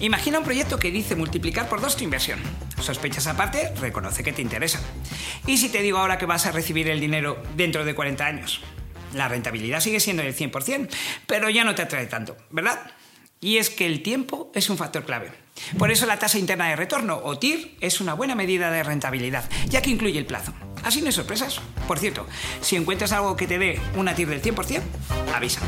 Imagina un proyecto que dice multiplicar por dos tu inversión. Sospechas aparte, reconoce que te interesa. ¿Y si te digo ahora que vas a recibir el dinero dentro de 40 años? La rentabilidad sigue siendo del 100%, pero ya no te atrae tanto, ¿verdad? Y es que el tiempo es un factor clave. Por eso la tasa interna de retorno, o TIR, es una buena medida de rentabilidad, ya que incluye el plazo. Así no hay sorpresas. Por cierto, si encuentras algo que te dé una TIR del 100%, avisa.